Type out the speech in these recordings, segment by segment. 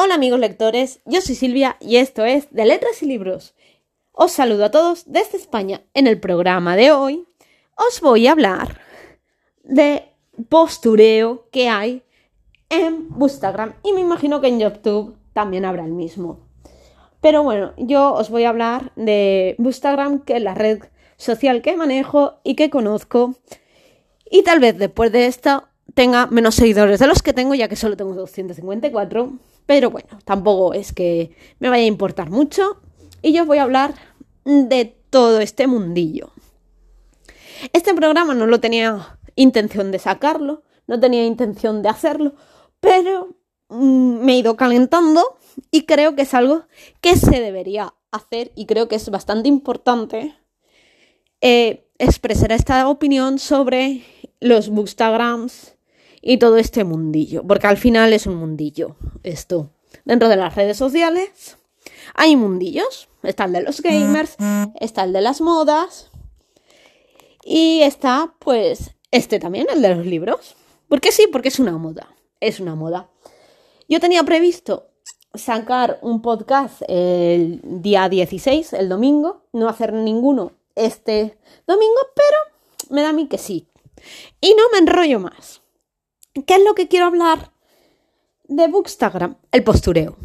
Hola amigos lectores, yo soy Silvia y esto es de Letras y Libros. Os saludo a todos desde España. En el programa de hoy os voy a hablar de postureo que hay en Instagram y me imagino que en YouTube también habrá el mismo. Pero bueno, yo os voy a hablar de Instagram, que es la red social que manejo y que conozco. Y tal vez después de esto tenga menos seguidores de los que tengo, ya que solo tengo 254. Pero bueno, tampoco es que me vaya a importar mucho. Y yo os voy a hablar de todo este mundillo. Este programa no lo tenía intención de sacarlo, no tenía intención de hacerlo, pero mm, me he ido calentando y creo que es algo que se debería hacer y creo que es bastante importante eh, expresar esta opinión sobre los bookstagrams y todo este mundillo, porque al final es un mundillo esto. Dentro de las redes sociales hay mundillos, está el de los gamers, está el de las modas y está pues este también, el de los libros. ¿Por qué sí? Porque es una moda, es una moda. Yo tenía previsto sacar un podcast el día 16, el domingo, no hacer ninguno este domingo, pero me da a mí que sí. Y no me enrollo más. ¿Qué es lo que quiero hablar de Bookstagram? El postureo.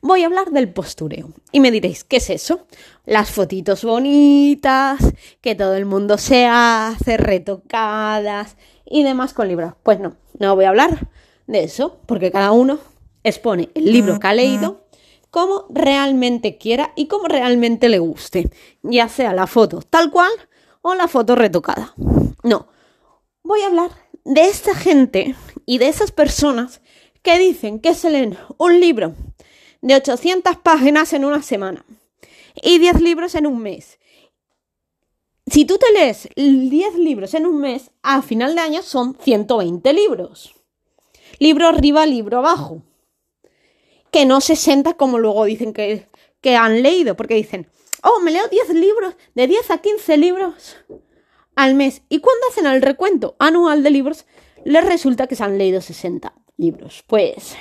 Voy a hablar del postureo. Y me diréis, ¿qué es eso? Las fotitos bonitas, que todo el mundo se hace, retocadas y demás con libros. Pues no, no voy a hablar de eso, porque cada uno expone el libro que ha leído como realmente quiera y como realmente le guste, ya sea la foto tal cual o la foto retocada. No, voy a hablar de esta gente y de esas personas que dicen que se leen un libro de 800 páginas en una semana y 10 libros en un mes. Si tú te lees 10 libros en un mes, a final de año son 120 libros. Libro arriba, libro abajo que no 60 como luego dicen que, que han leído, porque dicen, oh, me leo 10 libros, de 10 a 15 libros al mes. Y cuando hacen el recuento anual de libros, les resulta que se han leído 60 libros. Pues,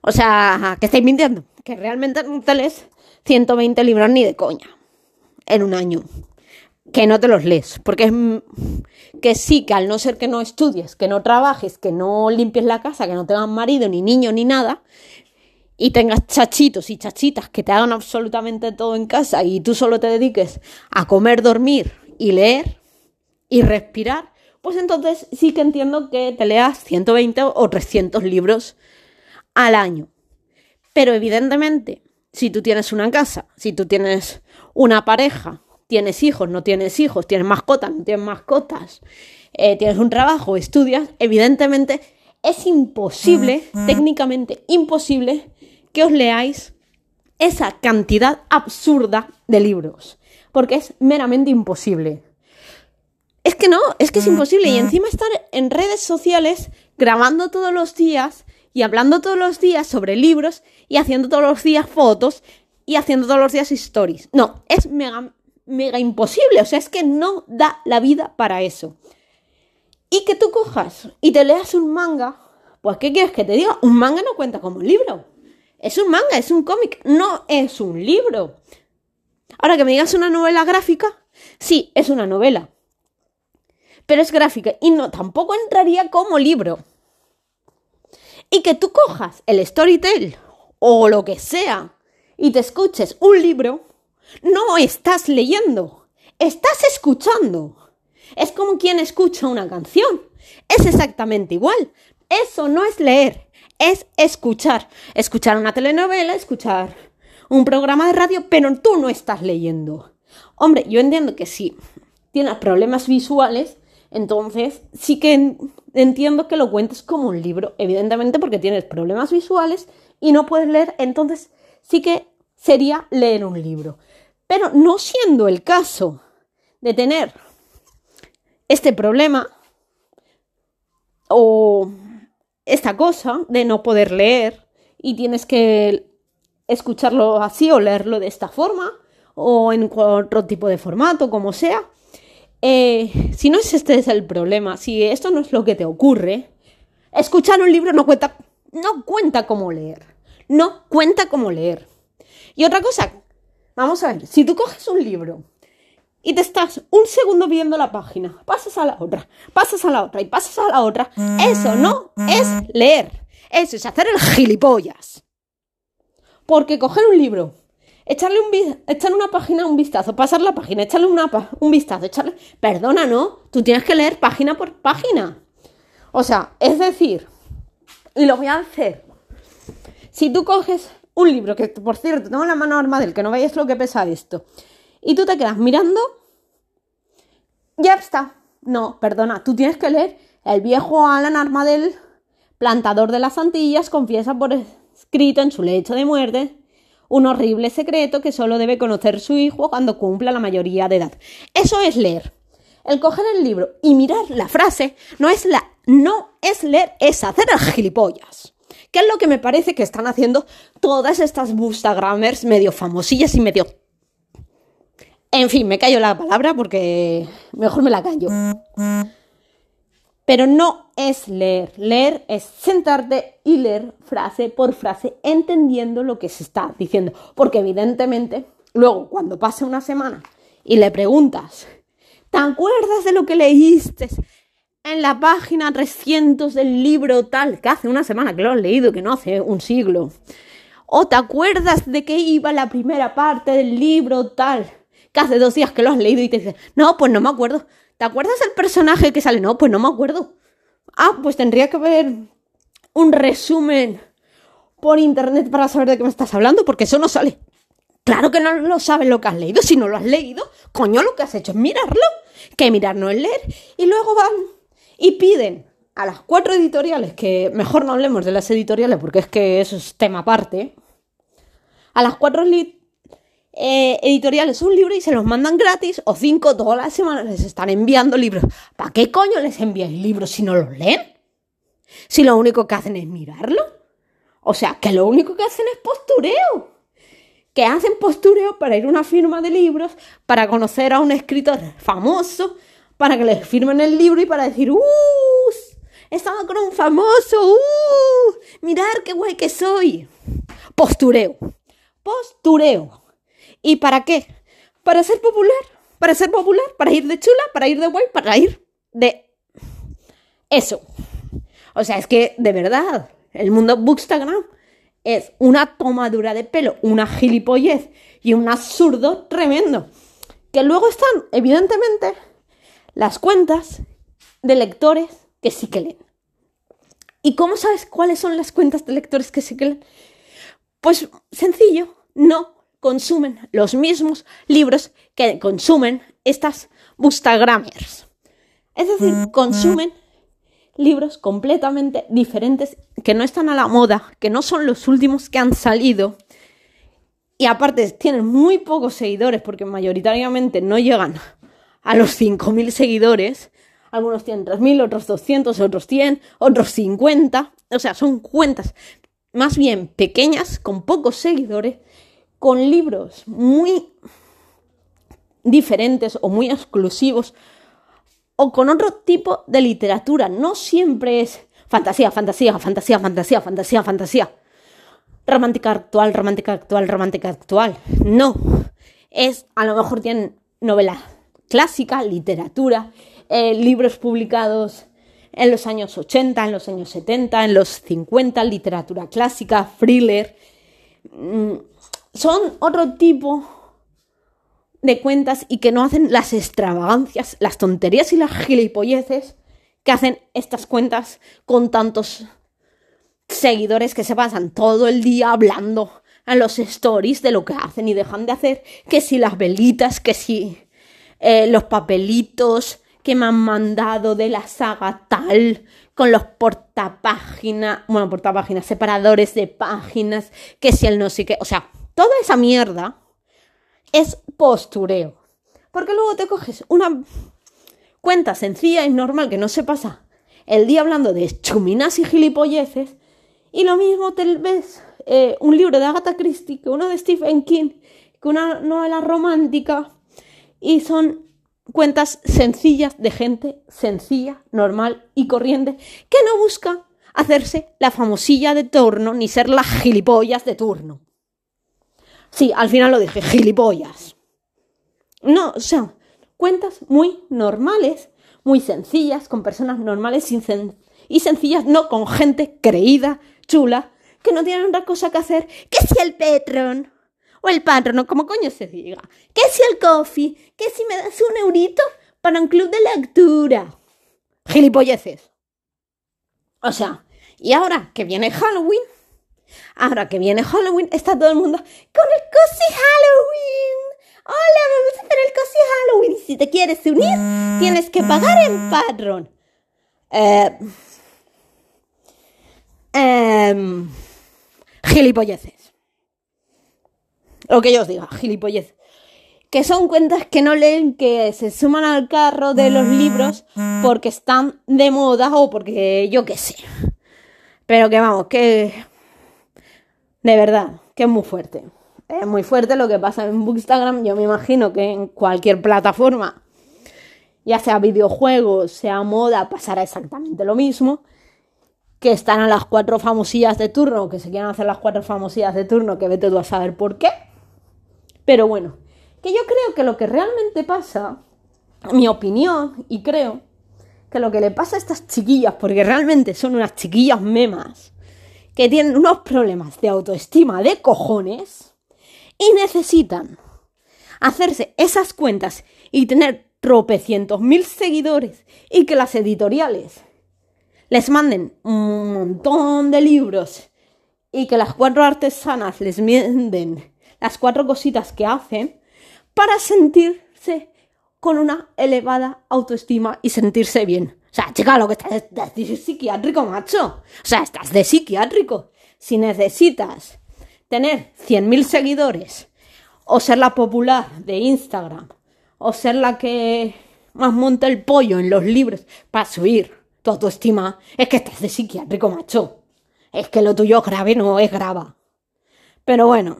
o sea, que estáis mintiendo, que realmente no te lees 120 libros ni de coña en un año. Que no te los lees, porque es que sí, que al no ser que no estudies, que no trabajes, que no limpies la casa, que no tengas marido, ni niño, ni nada, y tengas chachitos y chachitas que te hagan absolutamente todo en casa y tú solo te dediques a comer, dormir y leer y respirar, pues entonces sí que entiendo que te leas 120 o 300 libros al año. Pero evidentemente, si tú tienes una casa, si tú tienes una pareja, tienes hijos, no tienes hijos, tienes mascotas, no tienes mascotas, eh, tienes un trabajo, estudias, evidentemente es imposible, técnicamente imposible, que os leáis esa cantidad absurda de libros, porque es meramente imposible. Es que no, es que es imposible. Y encima estar en redes sociales grabando todos los días y hablando todos los días sobre libros y haciendo todos los días fotos y haciendo todos los días stories. No, es mega, mega imposible. O sea, es que no da la vida para eso. Y que tú cojas y te leas un manga, pues ¿qué quieres que te diga? Un manga no cuenta como un libro. Es un manga, es un cómic, no es un libro. Ahora que me digas una novela gráfica, sí, es una novela. Pero es gráfica y no, tampoco entraría como libro. Y que tú cojas el Storytel o lo que sea y te escuches un libro, no estás leyendo, estás escuchando. Es como quien escucha una canción. Es exactamente igual. Eso no es leer, es escuchar. Escuchar una telenovela, escuchar un programa de radio, pero tú no estás leyendo. Hombre, yo entiendo que si tienes problemas visuales, entonces sí que entiendo que lo cuentes como un libro, evidentemente porque tienes problemas visuales y no puedes leer, entonces sí que sería leer un libro. Pero no siendo el caso de tener este problema o esta cosa de no poder leer y tienes que escucharlo así o leerlo de esta forma o en otro tipo de formato, como sea. Eh, si no es este es el problema, si esto no es lo que te ocurre, escuchar un libro no cuenta, no cuenta como leer. No cuenta como leer. Y otra cosa, vamos a ver, si tú coges un libro y te estás un segundo viendo la página, pasas a la otra, pasas a la otra y pasas a la otra, eso no es leer. Eso es hacer el gilipollas. Porque coger un libro, echarle, un, echarle una página un vistazo, pasar la página, echarle una, un vistazo, echarle... Perdona, ¿no? Tú tienes que leer página por página. O sea, es decir, y lo voy a hacer. Si tú coges un libro, que por cierto tengo la mano armada del que no veáis lo que pesa esto, y tú te quedas mirando, ya está. No, perdona, tú tienes que leer El viejo Alan Armadel, plantador de las Antillas, confiesa por escrito en su lecho de muerte un horrible secreto que solo debe conocer su hijo cuando cumpla la mayoría de edad. Eso es leer. El coger el libro y mirar la frase no es la no es leer, es hacer gilipollas. ¿Qué es lo que me parece que están haciendo todas estas bookstagramers medio famosillas y medio en fin, me callo la palabra porque mejor me la callo. Pero no es leer. Leer es sentarte y leer frase por frase, entendiendo lo que se está diciendo. Porque evidentemente, luego cuando pase una semana y le preguntas, ¿te acuerdas de lo que leíste en la página 300 del libro tal, que hace una semana que lo has leído, que no hace un siglo? ¿O te acuerdas de qué iba la primera parte del libro tal? que hace dos días que lo has leído y te dices, no, pues no me acuerdo. ¿Te acuerdas del personaje que sale? No, pues no me acuerdo. Ah, pues tendría que ver un resumen por internet para saber de qué me estás hablando, porque eso no sale. Claro que no lo sabes lo que has leído. Si no lo has leído, coño, lo que has hecho es mirarlo. Que mirar no es leer. Y luego van y piden a las cuatro editoriales, que mejor no hablemos de las editoriales porque es que eso es tema aparte. A las cuatro eh, editoriales un libro y se los mandan gratis o cinco todas las semanas les están enviando libros. ¿Para qué coño les enviáis libros si no los leen? Si lo único que hacen es mirarlo. O sea, que lo único que hacen es postureo. Que hacen postureo para ir a una firma de libros, para conocer a un escritor famoso, para que les firmen el libro y para decir, ¡uh! Estaba con un famoso, ¡uh! Mirar qué guay que soy. Postureo. Postureo. ¿Y para qué? Para ser popular, para ser popular, para ir de chula, para ir de guay, para ir de... Eso. O sea, es que de verdad, el mundo Bookstagram es una tomadura de pelo, una gilipollez y un absurdo tremendo. Que luego están, evidentemente, las cuentas de lectores que sí que leen. ¿Y cómo sabes cuáles son las cuentas de lectores que sí que leen? Pues sencillo, no consumen los mismos libros que consumen estas Bookstagramers. Es decir, mm, consumen libros completamente diferentes que no están a la moda, que no son los últimos que han salido. Y aparte tienen muy pocos seguidores porque mayoritariamente no llegan a los 5.000 seguidores. Algunos tienen 3.000, otros 200, otros 100, otros 50. O sea, son cuentas más bien pequeñas, con pocos seguidores, con libros muy diferentes o muy exclusivos o con otro tipo de literatura. No siempre es fantasía, fantasía, fantasía, fantasía, fantasía, fantasía. Romántica actual, romántica actual, romántica actual. No. Es, a lo mejor tienen novela clásica, literatura, eh, libros publicados en los años 80, en los años 70, en los 50, literatura clásica, thriller. Mm, son otro tipo de cuentas y que no hacen las extravagancias, las tonterías y las gilipolleces que hacen estas cuentas con tantos seguidores que se pasan todo el día hablando en los stories de lo que hacen y dejan de hacer, que si las velitas, que si eh, los papelitos que me han mandado de la saga tal, con los portapáginas, bueno, portapáginas, separadores de páginas, que si el no sé qué, o sea, Toda esa mierda es postureo. Porque luego te coges una cuenta sencilla y normal que no se pasa el día hablando de chuminas y gilipolleces y lo mismo te ves eh, un libro de Agatha Christie que uno de Stephen King que una novela romántica y son cuentas sencillas de gente sencilla, normal y corriente que no busca hacerse la famosilla de turno ni ser las gilipollas de turno. Sí, al final lo dije, gilipollas. No, o sea, cuentas muy normales, muy sencillas, con personas normales y sencillas, no con gente creída, chula, que no tienen otra cosa que hacer que si el Petron o el patrono, como coño se diga, que si el coffee, que si me das un eurito para un club de lectura. Gilipolleces. O sea, y ahora que viene Halloween, ahora que viene Halloween, está todo el mundo con el cozy Halloween. Hola, vamos a hacer el cozy Halloween. Si te quieres unir, tienes que pagar en Patreon. Eh, eh, gilipolleces. Lo que yo os diga, gilipolleces que son cuentas que no leen, que se suman al carro de los libros porque están de moda o porque yo qué sé. Pero que vamos, que de verdad, que es muy fuerte. Es muy fuerte lo que pasa en Bookstagram. Yo me imagino que en cualquier plataforma, ya sea videojuegos, sea moda, pasará exactamente lo mismo. Que están a las cuatro famosillas de turno, que se quieren hacer las cuatro famosillas de turno, que vete tú a saber por qué. Pero bueno, que yo creo que lo que realmente pasa, mi opinión, y creo que lo que le pasa a estas chiquillas, porque realmente son unas chiquillas memas, que tienen unos problemas de autoestima de cojones y necesitan hacerse esas cuentas y tener tropecientos mil seguidores y que las editoriales les manden un montón de libros y que las cuatro artesanas les venden las cuatro cositas que hacen para sentirse con una elevada autoestima y sentirse bien. O sea, chica, lo que estás de psiquiátrico, macho. O sea, estás de psiquiátrico. Si necesitas tener 100.000 seguidores, o ser la popular de Instagram, o ser la que más monta el pollo en los libros para subir tu autoestima, es que estás de psiquiátrico, macho. Es que lo tuyo grave no es grava. Pero bueno,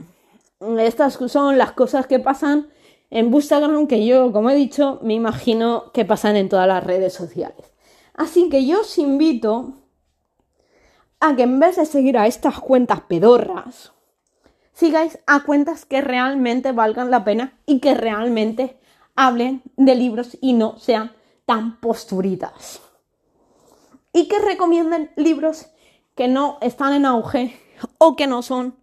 estas son las cosas que pasan en Instagram que yo, como he dicho, me imagino que pasan en todas las redes sociales. Así que yo os invito a que en vez de seguir a estas cuentas pedorras, sigáis a cuentas que realmente valgan la pena y que realmente hablen de libros y no sean tan posturitas. Y que recomienden libros que no están en auge o que no son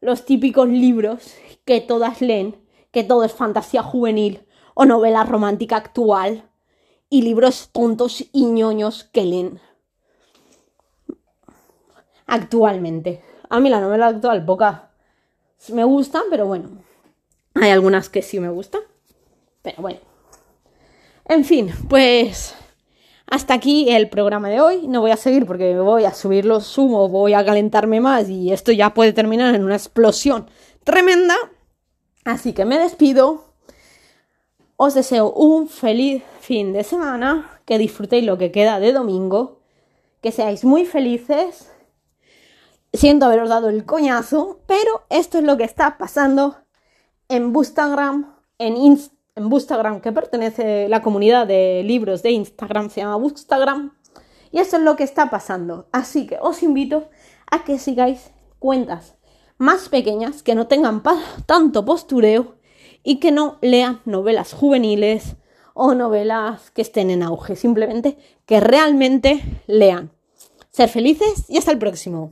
los típicos libros que todas leen que todo es fantasía juvenil o novela romántica actual y libros tontos y ñoños que leen actualmente. A mí la novela actual pocas me gustan, pero bueno, hay algunas que sí me gustan. Pero bueno. En fin, pues hasta aquí el programa de hoy. No voy a seguir porque voy a subir los humos, voy a calentarme más y esto ya puede terminar en una explosión tremenda. Así que me despido. Os deseo un feliz fin de semana, que disfrutéis lo que queda de domingo, que seáis muy felices. Siento haberos dado el coñazo, pero esto es lo que está pasando en Bookstagram, en, Bookstagram, que pertenece a la comunidad de libros de Instagram, se llama Bookstagram. Y esto es lo que está pasando. Así que os invito a que sigáis cuentas más pequeñas, que no tengan tanto postureo y que no lean novelas juveniles o novelas que estén en auge, simplemente que realmente lean. Ser felices y hasta el próximo.